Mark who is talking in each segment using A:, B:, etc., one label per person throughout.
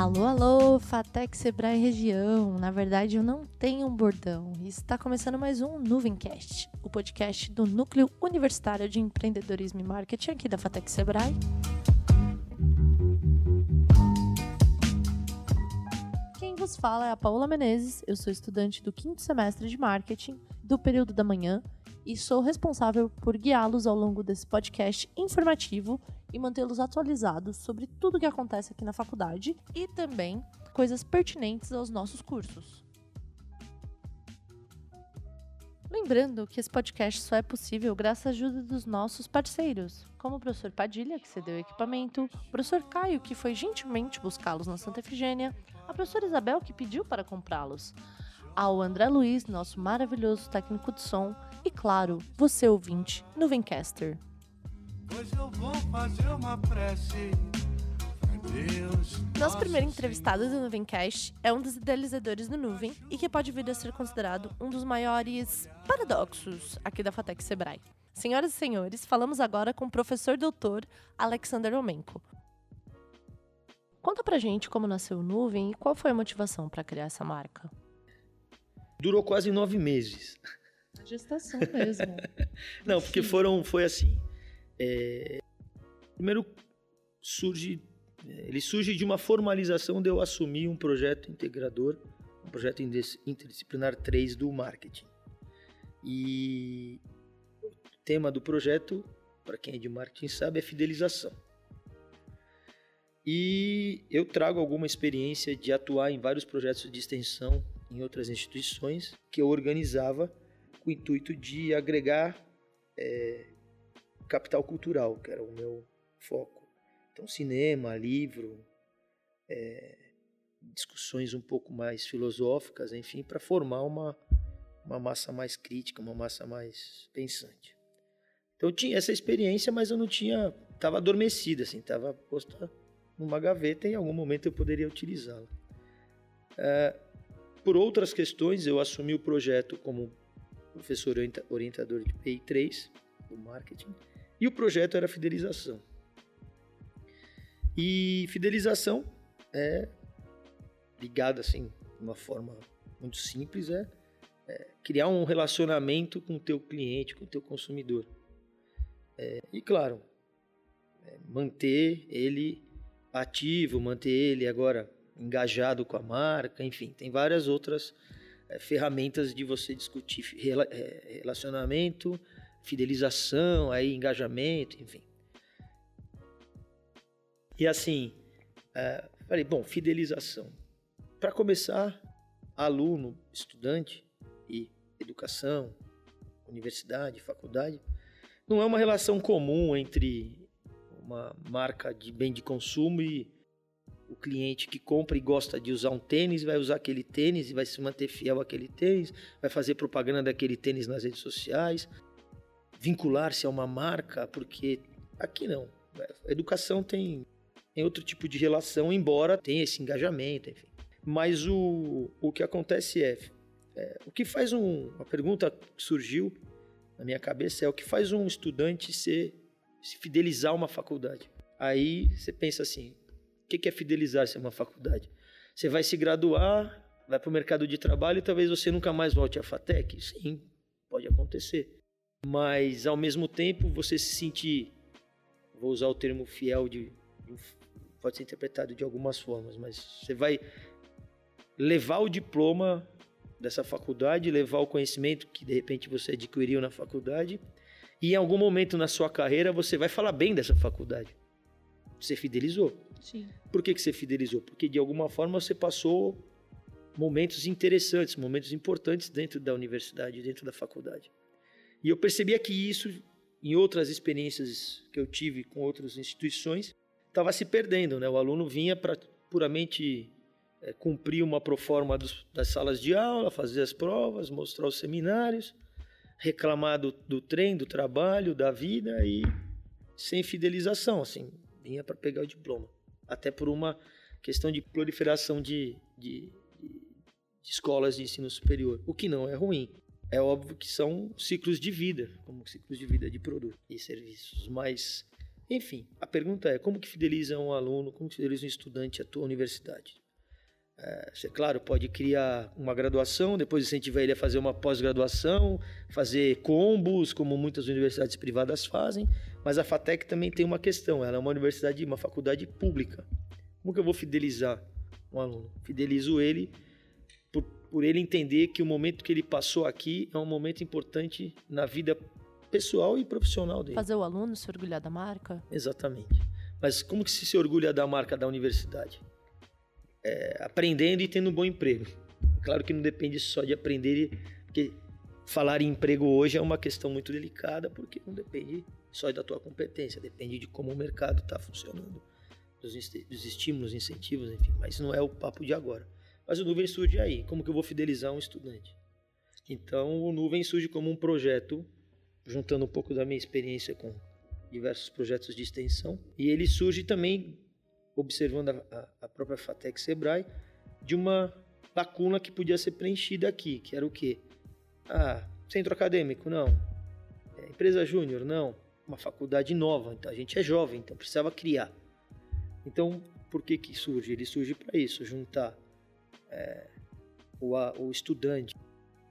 A: Alô, alô, Fatec Sebrae região. Na verdade, eu não tenho um bordão. Está começando mais um Nuvencast, o podcast do Núcleo Universitário de Empreendedorismo e Marketing aqui da Fatec Sebrae. Quem vos fala é a Paola Menezes. Eu sou estudante do quinto semestre de marketing do período da manhã e sou responsável por guiá-los ao longo desse podcast informativo e mantê-los atualizados sobre tudo o que acontece aqui na faculdade e também coisas pertinentes aos nossos cursos. Lembrando que esse podcast só é possível graças à ajuda dos nossos parceiros, como o professor Padilha, que cedeu o equipamento, o professor Caio, que foi gentilmente buscá-los na Santa Efigênia, a professora Isabel, que pediu para comprá-los, ao André Luiz, nosso maravilhoso técnico de som, e claro, você ouvinte, Nuvencaster. Hoje eu vou fazer uma prece. Deus, Nosso primeiro entrevistado do Nuvencast é um dos idealizadores do Nuvem e que pode vir a ser considerado um dos maiores paradoxos aqui da Fatec Sebrae. Senhoras e senhores, falamos agora com o professor doutor Alexander Omenko. Conta pra gente como nasceu o Nuvem e qual foi a motivação para criar essa marca.
B: Durou quase nove meses.
A: A gestação mesmo.
B: Não, porque foram, foi assim. É, primeiro surge, ele surge de uma formalização de eu assumir um projeto integrador, um projeto interdisciplinar 3 do marketing. E o tema do projeto, para quem é de marketing sabe, é fidelização. E eu trago alguma experiência de atuar em vários projetos de extensão em outras instituições que eu organizava com o intuito de agregar é, capital cultural, que era o meu foco. Então, cinema, livro, é, discussões um pouco mais filosóficas, enfim, para formar uma, uma massa mais crítica, uma massa mais pensante. Então, eu tinha essa experiência, mas eu não tinha. Estava adormecida, assim, estava posta numa gaveta e em algum momento eu poderia utilizá-la. É, por outras questões, eu assumi o projeto como professor orientador de PI 3 do marketing e o projeto era fidelização. E fidelização é ligada assim, de uma forma muito simples, é, é criar um relacionamento com o teu cliente, com o teu consumidor. É, e claro, é, manter ele ativo, manter ele agora engajado com a marca, enfim, tem várias outras ferramentas de você discutir é, relacionamento, fidelização, aí engajamento, enfim. E assim, é, falei, bom, fidelização. Para começar, aluno, estudante e educação, universidade, faculdade, não é uma relação comum entre uma marca de bem de consumo e o cliente que compra e gosta de usar um tênis vai usar aquele tênis e vai se manter fiel àquele tênis, vai fazer propaganda daquele tênis nas redes sociais, vincular-se a uma marca, porque aqui não. A educação tem, tem outro tipo de relação, embora tenha esse engajamento, enfim. Mas o, o que acontece é, é o que faz um. Uma pergunta que surgiu na minha cabeça é o que faz um estudante ser, se fidelizar a uma faculdade. Aí você pensa assim: o que é fidelizar-se a uma faculdade? Você vai se graduar, vai para o mercado de trabalho e talvez você nunca mais volte à FATEC? Sim, pode acontecer mas ao mesmo tempo você se sentir, vou usar o termo fiel de, pode ser interpretado de algumas formas, mas você vai levar o diploma dessa faculdade, levar o conhecimento que de repente você adquiriu na faculdade, e em algum momento na sua carreira você vai falar bem dessa faculdade. Você fidelizou.
A: Sim.
B: Por que, que você fidelizou? Porque de alguma forma você passou momentos interessantes, momentos importantes dentro da universidade, dentro da faculdade. E eu percebia que isso, em outras experiências que eu tive com outras instituições, estava se perdendo. Né? O aluno vinha para puramente é, cumprir uma proforma dos, das salas de aula, fazer as provas, mostrar os seminários, reclamar do, do trem, do trabalho, da vida e sem fidelização, assim, vinha para pegar o diploma. Até por uma questão de proliferação de, de, de, escolas de ensino superior, o que não é ruim é óbvio que são ciclos de vida, como ciclos de vida de produto e serviços. Mas Enfim, a pergunta é como que fideliza um aluno, como que fideliza um estudante à tua universidade? É, você, claro, pode criar uma graduação, depois incentivar ele a fazer uma pós-graduação, fazer combos, como muitas universidades privadas fazem, mas a FATEC também tem uma questão, ela é uma universidade, uma faculdade pública. Como que eu vou fidelizar um aluno? Fidelizo ele por, por ele entender que o momento que ele passou aqui é um momento importante na vida pessoal e profissional dele.
A: Fazer o aluno se orgulhar da marca?
B: Exatamente. Mas como que se, se orgulha da marca da universidade? é, aprendendo e tendo um bom emprego. Claro que não depende só de aprender, porque falar em emprego hoje é uma questão muito delicada, porque não depende só da tua competência, depende de como o mercado está funcionando, dos, dos estímulos, incentivos, enfim. Mas não é o papo de agora. Mas o Nuvem surge aí. Como que eu vou fidelizar um estudante? Então, o Nuvem surge como um projeto, juntando um pouco da minha experiência com diversos projetos de extensão, e ele surge também observando a, a própria FATEC Sebrae, de uma lacuna que podia ser preenchida aqui, que era o quê? Ah, centro acadêmico, não. É, empresa júnior, não. Uma faculdade nova, então a gente é jovem, então precisava criar. Então, por que que surge? Ele surge para isso, juntar é, o, o estudante,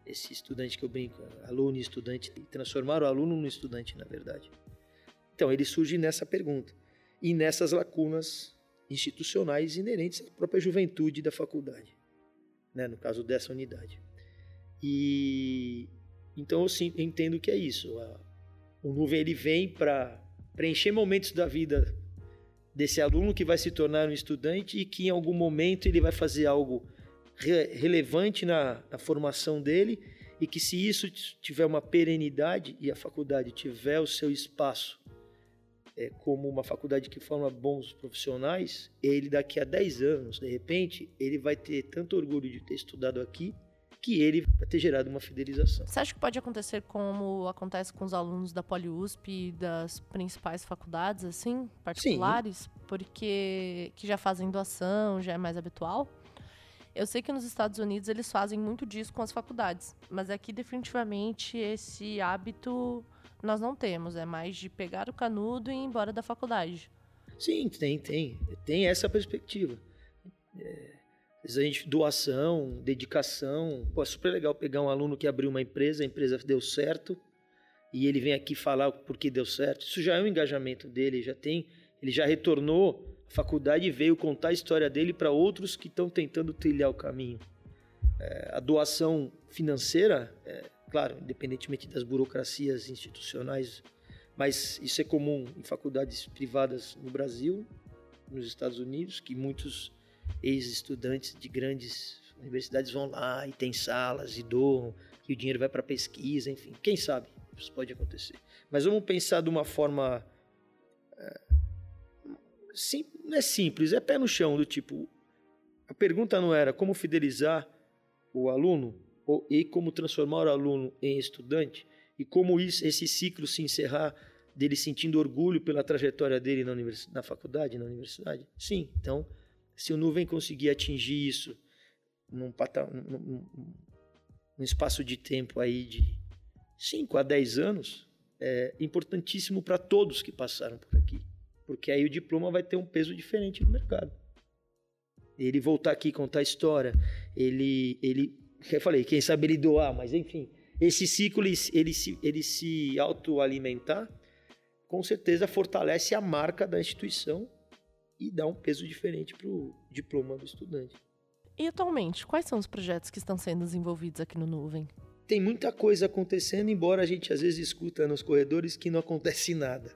B: esse estudante que eu brinco, aluno e estudante, transformar o aluno no estudante, na verdade. Então, ele surge nessa pergunta e nessas lacunas institucionais inerentes à própria juventude da faculdade, né, no caso dessa unidade. E então eu entendo que é isso. A, o nuvem ele vem para preencher momentos da vida desse aluno que vai se tornar um estudante e que em algum momento ele vai fazer algo re, relevante na, na formação dele e que se isso tiver uma perenidade e a faculdade tiver o seu espaço é, como uma faculdade que forma bons profissionais, ele daqui a 10 anos, de repente, ele vai ter tanto orgulho de ter estudado aqui que ele vai ter gerado uma fidelização.
A: Você acha que pode acontecer como acontece com os alunos da PoliUSP e das principais faculdades, assim, particulares? Sim. Porque que já fazem doação, já é mais habitual? Eu sei que nos Estados Unidos eles fazem muito disso com as faculdades, mas aqui definitivamente esse hábito nós não temos. É mais de pegar o canudo e ir embora da faculdade.
B: Sim, tem, tem. Tem essa perspectiva. É, a gente, doação, dedicação. Pô, é super legal pegar um aluno que abriu uma empresa, a empresa deu certo, e ele vem aqui falar por que deu certo. Isso já é um engajamento dele, já tem. Ele já retornou à faculdade e veio contar a história dele para outros que estão tentando trilhar o caminho. É, a doação financeira é, claro, independentemente das burocracias institucionais, mas isso é comum em faculdades privadas no Brasil, nos Estados Unidos, que muitos ex-estudantes de grandes universidades vão lá e tem salas e doam, e o dinheiro vai para pesquisa, enfim, quem sabe isso pode acontecer. Mas vamos pensar de uma forma é, sim, não é simples, é pé no chão do tipo a pergunta não era como fidelizar o aluno, e como transformar o aluno em estudante e como isso, esse ciclo se encerrar dele sentindo orgulho pela trajetória dele na, na faculdade, na universidade? Sim. Então, se o Nuvem conseguir atingir isso num, num, num espaço de tempo aí de 5 a 10 anos, é importantíssimo para todos que passaram por aqui. Porque aí o diploma vai ter um peso diferente no mercado. Ele voltar aqui contar a história, ele, ele eu falei, quem sabe ele doar, mas enfim, esse ciclo ele, ele se, ele se autoalimentar, com certeza fortalece a marca da instituição e dá um peso diferente para o diploma do estudante.
A: E atualmente, quais são os projetos que estão sendo desenvolvidos aqui no Nuvem?
B: Tem muita coisa acontecendo, embora a gente às vezes escuta nos corredores que não acontece nada.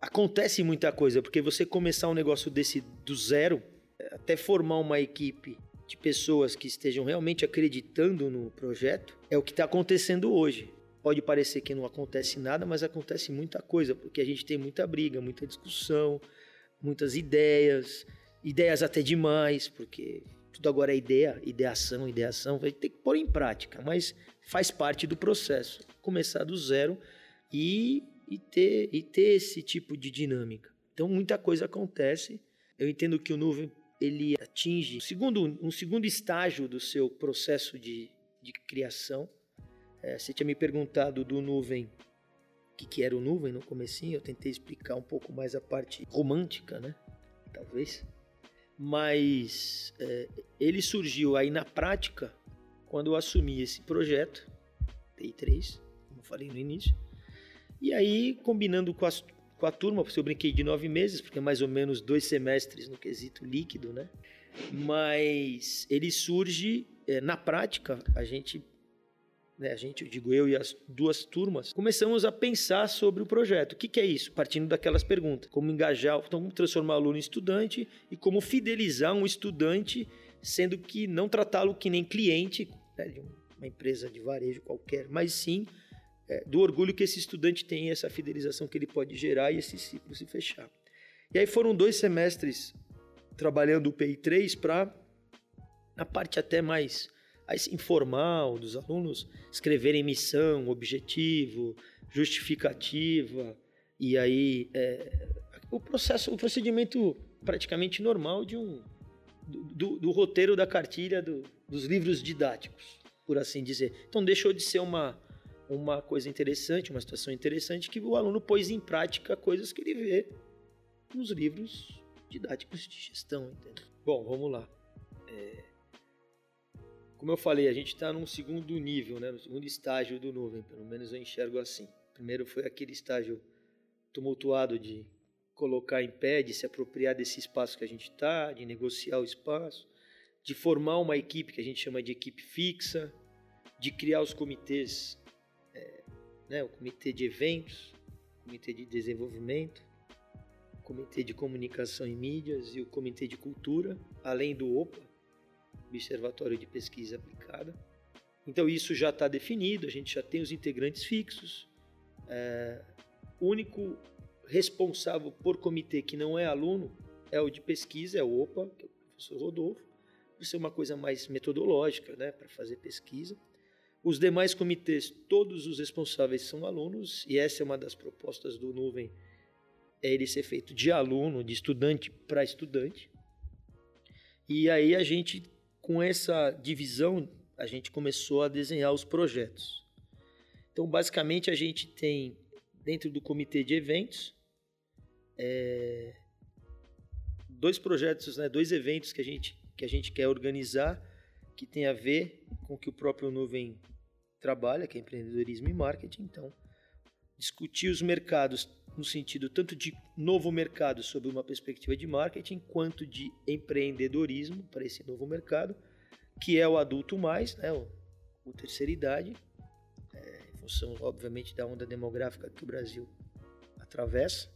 B: Acontece muita coisa, porque você começar um negócio desse do zero, até formar uma equipe de pessoas que estejam realmente acreditando no projeto é o que está acontecendo hoje. Pode parecer que não acontece nada, mas acontece muita coisa, porque a gente tem muita briga, muita discussão, muitas ideias, ideias até demais, porque tudo agora é ideia, ideação, ideação, vai ter que pôr em prática, mas faz parte do processo. Começar do zero e, e, ter, e ter esse tipo de dinâmica. Então, muita coisa acontece. Eu entendo que o Nuvem ele atinge um segundo, um segundo estágio do seu processo de, de criação. É, você tinha me perguntado do nuvem que, que era o nuvem no comecinho, eu tentei explicar um pouco mais a parte romântica, né? Talvez. Mas é, ele surgiu aí na prática quando eu assumi esse projeto, TI3, como falei no início. E aí, combinando com, as, com a turma, porque eu brinquei de nove meses, porque é mais ou menos dois semestres no quesito líquido, né? Mas ele surge, é, na prática, a gente né, a gente, eu digo eu e as duas turmas, começamos a pensar sobre o projeto. O que, que é isso? Partindo daquelas perguntas. Como engajar, como transformar o aluno em estudante e como fidelizar um estudante, sendo que não tratá-lo que nem cliente né, de uma empresa de varejo qualquer, mas sim é, do orgulho que esse estudante tem, essa fidelização que ele pode gerar e esse ciclo se fechar. E aí foram dois semestres trabalhando o PI3 para, na parte até mais informal dos alunos escreverem missão, objetivo, justificativa e aí é, o processo, o procedimento praticamente normal de um do, do, do roteiro da cartilha do, dos livros didáticos, por assim dizer. Então deixou de ser uma uma coisa interessante, uma situação interessante que o aluno pôs em prática coisas que ele vê nos livros didáticos de gestão. Entendeu? Bom, vamos lá. É, como eu falei, a gente está num segundo nível, né, no segundo estágio do nuvem, pelo menos eu enxergo assim. Primeiro foi aquele estágio tumultuado de colocar em pé, de se apropriar desse espaço que a gente está, de negociar o espaço, de formar uma equipe que a gente chama de equipe fixa, de criar os comitês, é, né, o comitê de eventos, o comitê de desenvolvimento, o comitê de comunicação e mídias e o comitê de cultura, além do OPA, Observatório de Pesquisa Aplicada. Então isso já está definido, a gente já tem os integrantes fixos. É, o único responsável por comitê que não é aluno é o de pesquisa, é o OPA, que é o professor Rodolfo, por ser uma coisa mais metodológica, né, para fazer pesquisa. Os demais comitês, todos os responsáveis são alunos, e essa é uma das propostas do Nuvem, é ele ser feito de aluno, de estudante para estudante. E aí a gente com essa divisão, a gente começou a desenhar os projetos. Então, basicamente, a gente tem dentro do comitê de eventos é, dois projetos, né, dois eventos que a gente que a gente quer organizar que tem a ver com o que o próprio Nuvem trabalha, que é empreendedorismo e marketing. Então, discutir os mercados no sentido tanto de novo mercado sob uma perspectiva de marketing, quanto de empreendedorismo para esse novo mercado, que é o adulto mais, né, o, o terceira idade, é, em função, obviamente, da onda demográfica que o Brasil atravessa,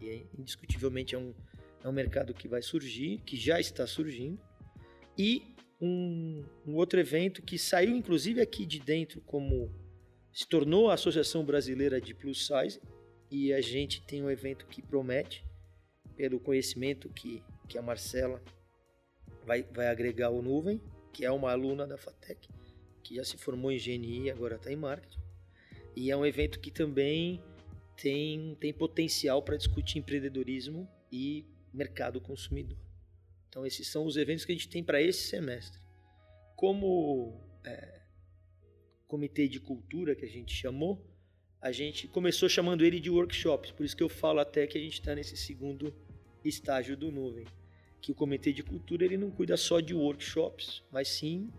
B: e é, indiscutivelmente é um, é um mercado que vai surgir, que já está surgindo, e um, um outro evento que saiu, inclusive, aqui de dentro como se tornou a Associação Brasileira de Plus Size, e a gente tem um evento que promete, pelo conhecimento que, que a Marcela vai, vai agregar ao Nuvem, que é uma aluna da FATEC, que já se formou em GNI e agora está em marketing. E é um evento que também tem, tem potencial para discutir empreendedorismo e mercado consumidor. Então, esses são os eventos que a gente tem para esse semestre. Como é, comitê de cultura, que a gente chamou, a gente começou chamando ele de workshops, por isso que eu falo até que a gente está nesse segundo estágio do Nuvem, que o Comitê de Cultura ele não cuida só de workshops, mas sim,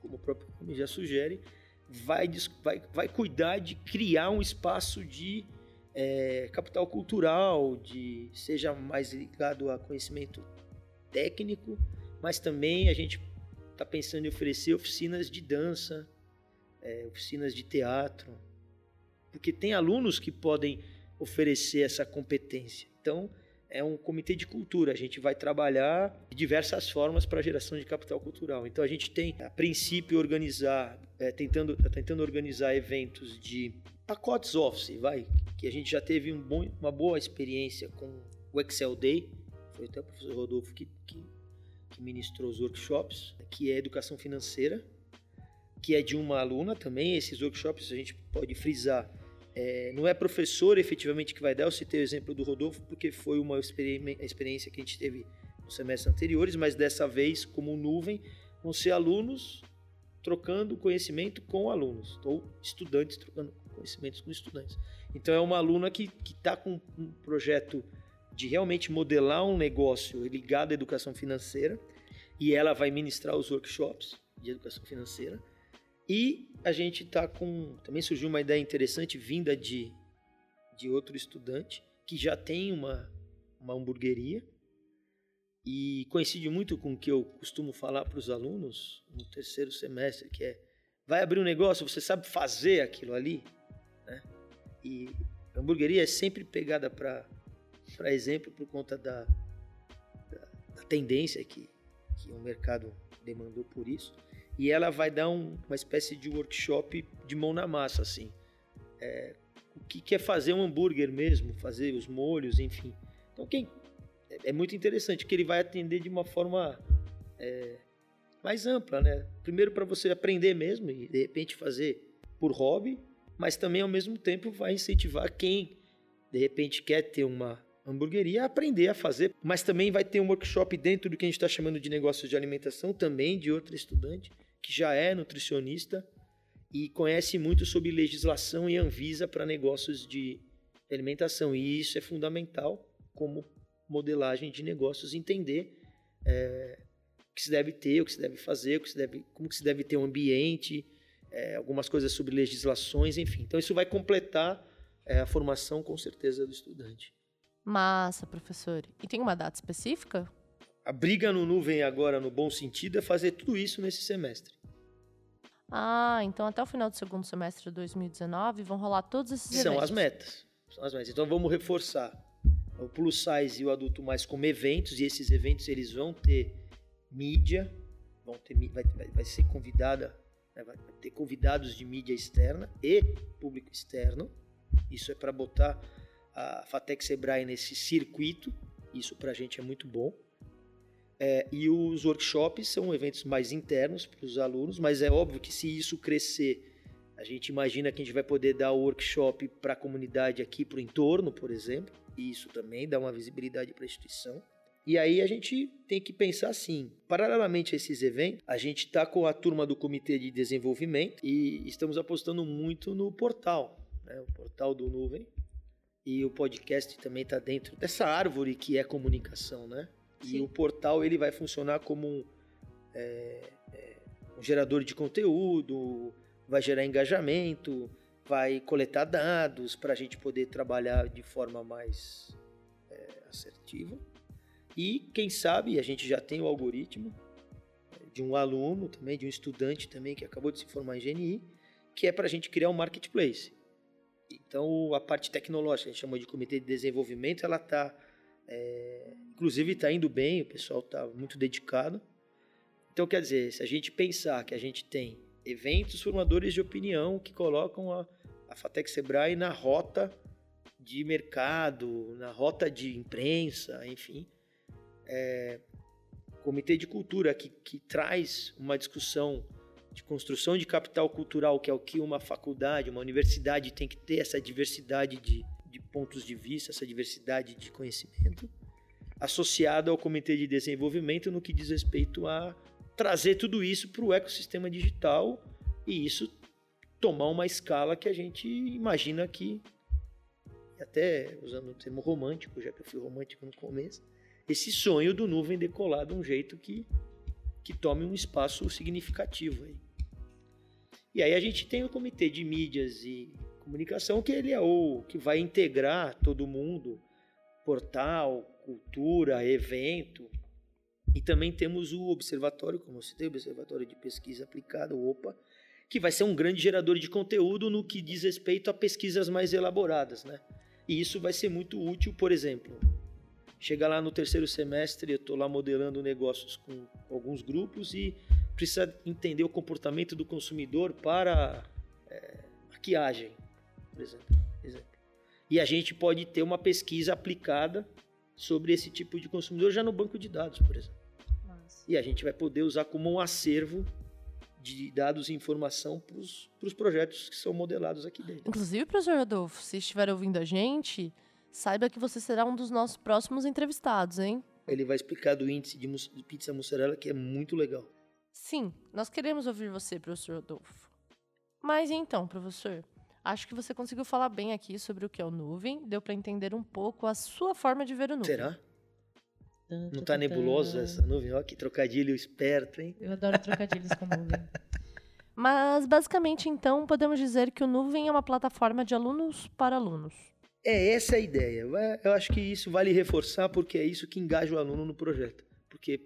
B: como o próprio nome já sugere, vai, vai, vai cuidar de criar um espaço de é, capital cultural, de seja mais ligado a conhecimento técnico, mas também a gente está pensando em oferecer oficinas de dança, é, oficinas de teatro, porque tem alunos que podem oferecer essa competência. Então, é um comitê de cultura. A gente vai trabalhar de diversas formas para a geração de capital cultural. Então, a gente tem, a princípio, organizar, é, tentando, tentando organizar eventos de pacotes Office, vai, que a gente já teve um bom, uma boa experiência com o Excel Day. Foi até o professor Rodolfo que, que, que ministrou os workshops, que é educação financeira, que é de uma aluna também. Esses workshops a gente pode frisar é, não é professor efetivamente que vai dar, eu citei o exemplo do Rodolfo, porque foi uma experiência que a gente teve nos semestres anteriores, mas dessa vez, como nuvem, vão ser alunos trocando conhecimento com alunos, ou estudantes trocando conhecimentos com estudantes. Então é uma aluna que está com um projeto de realmente modelar um negócio ligado à educação financeira e ela vai ministrar os workshops de educação financeira. E a gente está com. Também surgiu uma ideia interessante vinda de, de outro estudante que já tem uma, uma hamburgueria e coincide muito com o que eu costumo falar para os alunos no terceiro semestre, que é vai abrir um negócio, você sabe fazer aquilo ali, né? E a hamburgueria é sempre pegada para para exemplo por conta da, da, da, tendência que, que o mercado demandou por isso. E ela vai dar um, uma espécie de workshop de mão na massa, assim. É, o que quer fazer um hambúrguer mesmo, fazer os molhos, enfim. Então quem é, é muito interessante que ele vai atender de uma forma é, mais ampla, né? Primeiro para você aprender mesmo e de repente fazer por hobby, mas também ao mesmo tempo vai incentivar quem de repente quer ter uma hamburgueria a aprender a fazer, mas também vai ter um workshop dentro do que a gente está chamando de negócios de alimentação também de outra estudante que já é nutricionista e conhece muito sobre legislação e Anvisa para negócios de alimentação e isso é fundamental como modelagem de negócios entender é, o que se deve ter, o que se deve fazer, o que se deve, como que se deve ter um ambiente, é, algumas coisas sobre legislações, enfim. Então isso vai completar é, a formação com certeza do estudante.
A: Massa, professor. E tem uma data específica?
B: A briga no nuvem agora, no bom sentido, é fazer tudo isso nesse semestre.
A: Ah, então até o final do segundo semestre de 2019 vão rolar todos esses
B: São
A: eventos.
B: as metas. São as metas. Então vamos reforçar o plus size e o adulto mais como eventos e esses eventos eles vão ter mídia, vão ter vai, vai, vai ser convidada, né, vai ter convidados de mídia externa e público externo. Isso é para botar a Fatec Sebrae nesse circuito. Isso para a gente é muito bom. É, e os workshops são eventos mais internos para os alunos, mas é óbvio que se isso crescer, a gente imagina que a gente vai poder dar o workshop para a comunidade aqui, para o entorno, por exemplo, e isso também dá uma visibilidade para a instituição. E aí a gente tem que pensar assim, paralelamente a esses eventos, a gente está com a turma do Comitê de Desenvolvimento e estamos apostando muito no portal, né? o portal do Nuvem, e o podcast também está dentro dessa árvore que é comunicação, né? Sim. E o portal ele vai funcionar como um, é, é, um gerador de conteúdo, vai gerar engajamento, vai coletar dados para a gente poder trabalhar de forma mais é, assertiva. E quem sabe a gente já tem o algoritmo de um aluno também, de um estudante também que acabou de se formar em GNI, que é para a gente criar um marketplace. Então, a parte tecnológica, a gente chama de comitê de desenvolvimento, ela está, é, inclusive, está indo bem, o pessoal está muito dedicado. Então, quer dizer, se a gente pensar que a gente tem eventos formadores de opinião que colocam a, a Fatec Sebrae na rota de mercado, na rota de imprensa, enfim. É, comitê de cultura que, que traz uma discussão de construção de capital cultural, que é o que uma faculdade, uma universidade tem que ter, essa diversidade de, de pontos de vista, essa diversidade de conhecimento, associado ao Comitê de Desenvolvimento no que diz respeito a trazer tudo isso para o ecossistema digital e isso tomar uma escala que a gente imagina que, até usando o termo romântico, já que eu fui romântico no começo, esse sonho do nuvem decolar de um jeito que que tome um espaço significativo aí. E aí a gente tem o comitê de mídias e comunicação que ele é o que vai integrar todo mundo, portal, cultura, evento. E também temos o observatório, como eu citei, o Observatório de Pesquisa Aplicada, o OPA, que vai ser um grande gerador de conteúdo no que diz respeito a pesquisas mais elaboradas, né? E isso vai ser muito útil, por exemplo, Chega lá no terceiro semestre, eu estou lá modelando negócios com alguns grupos e precisa entender o comportamento do consumidor para é, maquiagem, por exemplo, exemplo. E a gente pode ter uma pesquisa aplicada sobre esse tipo de consumidor já no banco de dados, por exemplo. Nossa. E a gente vai poder usar como um acervo de dados e informação para os projetos que são modelados aqui dentro.
A: Inclusive, professor Rodolfo, se estiver ouvindo a gente, saiba que você será um dos nossos próximos entrevistados, hein?
B: Ele vai explicar do índice de, de pizza mussarela, que é muito legal.
A: Sim, nós queremos ouvir você, professor Rodolfo. Mas então, professor, Acho que você conseguiu falar bem aqui sobre o que é o nuvem, deu para entender um pouco a sua forma de ver o nuvem.
B: Será? Não tá nebulosa essa nuvem? Olha que trocadilho esperto, hein?
C: Eu adoro trocadilhos com nuvem.
A: Mas, basicamente, então, podemos dizer que o Nuvem é uma plataforma de alunos para alunos.
B: É, essa é a ideia. Eu acho que isso vale reforçar porque é isso que engaja o aluno no projeto. Porque,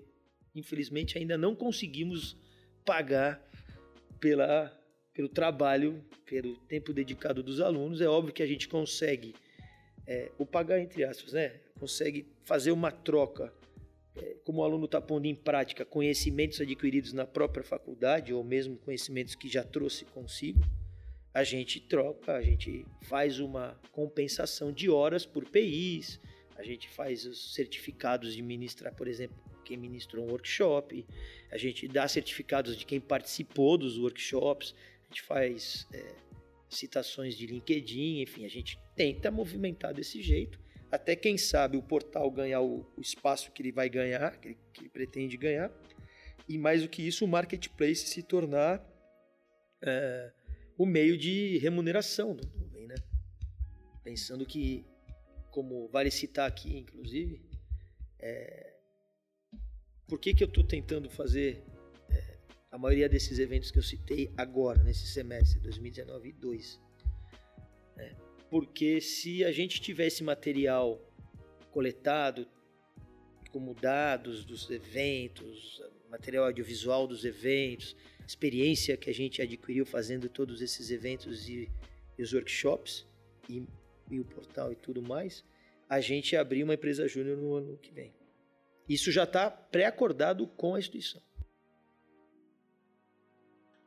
B: infelizmente, ainda não conseguimos pagar pela, pelo trabalho, pelo tempo dedicado dos alunos. É óbvio que a gente consegue, é, o pagar entre aspas, né? Consegue fazer uma troca é, como o aluno está pondo em prática conhecimentos adquiridos na própria faculdade ou mesmo conhecimentos que já trouxe consigo, a gente troca, a gente faz uma compensação de horas por PIs, a gente faz os certificados de ministrar, por exemplo, quem ministrou um workshop, a gente dá certificados de quem participou dos workshops, a gente faz é, citações de LinkedIn, enfim, a gente tenta movimentar desse jeito até quem sabe o portal ganhar o, o espaço que ele vai ganhar, que ele, que ele, pretende ganhar, e mais do que isso, o marketplace se tornar é, o meio de remuneração do nuvem, né? Pensando que, como vale citar aqui, inclusive, é, por que, que eu estou tentando fazer a maioria desses eventos que eu citei agora, nesse semestre, 2019 e 2? Né? porque se a gente tivesse material coletado, como dados dos eventos, material audiovisual dos eventos, experiência que a gente adquiriu fazendo todos esses eventos e, e os workshops e, e, o portal e tudo mais, a gente abrir uma empresa júnior no ano que vem. Isso já está pré-acordado com a instituição.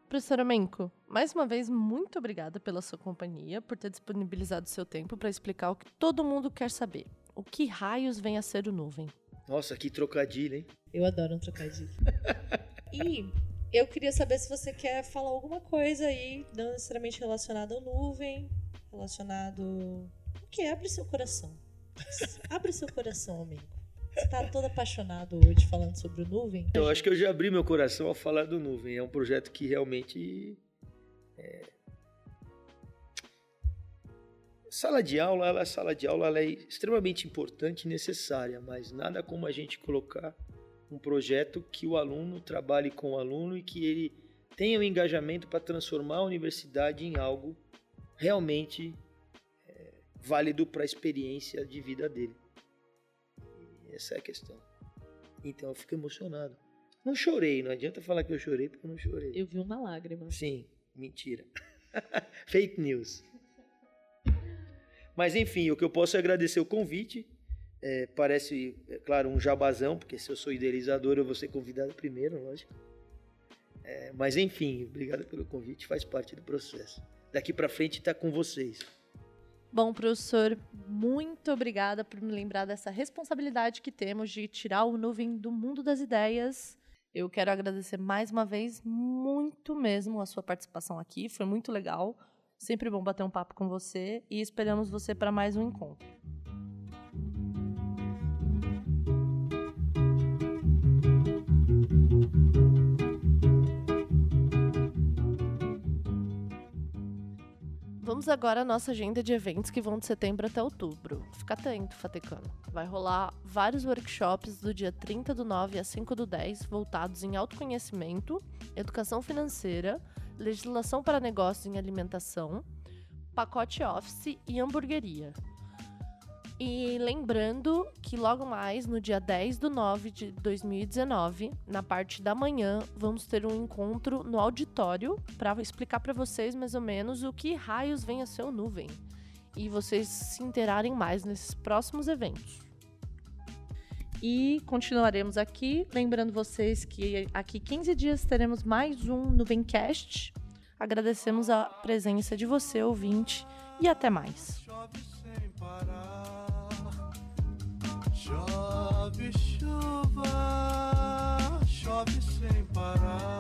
A: Professora Menko, mais uma vez, muito obrigada pela sua companhia, por ter disponibilizado seu tempo para explicar o que todo mundo quer saber. O que raios vem a ser o nuvem?
B: Nossa, que trocadilho, hein?
C: Eu adoro um trocadilho. e eu queria saber se você quer falar alguma coisa aí, não necessariamente relacionada ao nuvem, relacionado. O que? Abre seu coração. Abre seu coração, amigo. Você tá todo apaixonado hoje falando sobre o Nuvem?
B: Eu acho que eu já abri meu coração ao falar do Nuvem. É um projeto que realmente. É... Sala de aula, ela, sala de aula ela é extremamente importante e necessária, mas nada como a gente colocar um projeto que o aluno trabalhe com o aluno e que ele tenha o um engajamento para transformar a universidade em algo realmente é, válido para a experiência de vida dele. Essa é a questão. Então eu fico emocionado. Não chorei, não adianta falar que eu chorei porque eu não chorei.
C: Eu vi uma lágrima.
B: Sim, mentira. Fake news. Mas enfim, o que eu posso é agradecer o convite. É, parece, é claro, um jabazão, porque se eu sou idealizador eu vou ser convidado primeiro, lógico. É, mas enfim, obrigado pelo convite, faz parte do processo. Daqui para frente está com vocês.
A: Bom, professor, muito obrigada por me lembrar dessa responsabilidade que temos de tirar o nuvem do mundo das ideias. Eu quero agradecer mais uma vez muito mesmo a sua participação aqui, foi muito legal. Sempre bom bater um papo com você e esperamos você para mais um encontro. Vamos agora à nossa agenda de eventos que vão de setembro até outubro. Fica atento, Fatecano. Vai rolar vários workshops do dia 30 do 9 a 5 do 10 voltados em autoconhecimento, educação financeira, legislação para negócios em alimentação, pacote office e hamburgueria. E lembrando que logo mais, no dia 10 do 9 de 2019, na parte da manhã, vamos ter um encontro no auditório para explicar para vocês mais ou menos o que raios vem a ser o nuvem. E vocês se interarem mais nesses próximos eventos. E continuaremos aqui, lembrando vocês que aqui 15 dias teremos mais um Nuvencast. Agradecemos a presença de você, ouvinte, e até mais. Chove chuva, chove sem parar.